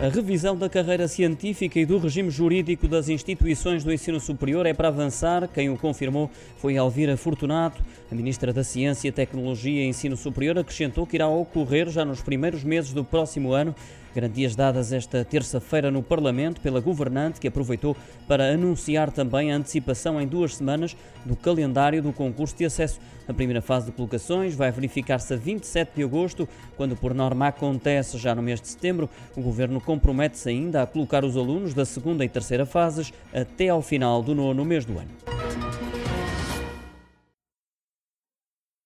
A revisão da carreira científica e do regime jurídico das instituições do ensino superior é para avançar. Quem o confirmou foi Alvira Fortunato. A Ministra da Ciência, Tecnologia e Ensino Superior acrescentou que irá ocorrer já nos primeiros meses do próximo ano. Garantias dadas esta terça-feira no Parlamento pela governante, que aproveitou para anunciar também a antecipação em duas semanas do calendário do concurso de acesso. A primeira fase de colocações vai verificar-se a 27 de agosto, quando por norma acontece já no mês de setembro. O governo compromete-se ainda a colocar os alunos da segunda e terceira fases até ao final do nono mês do ano.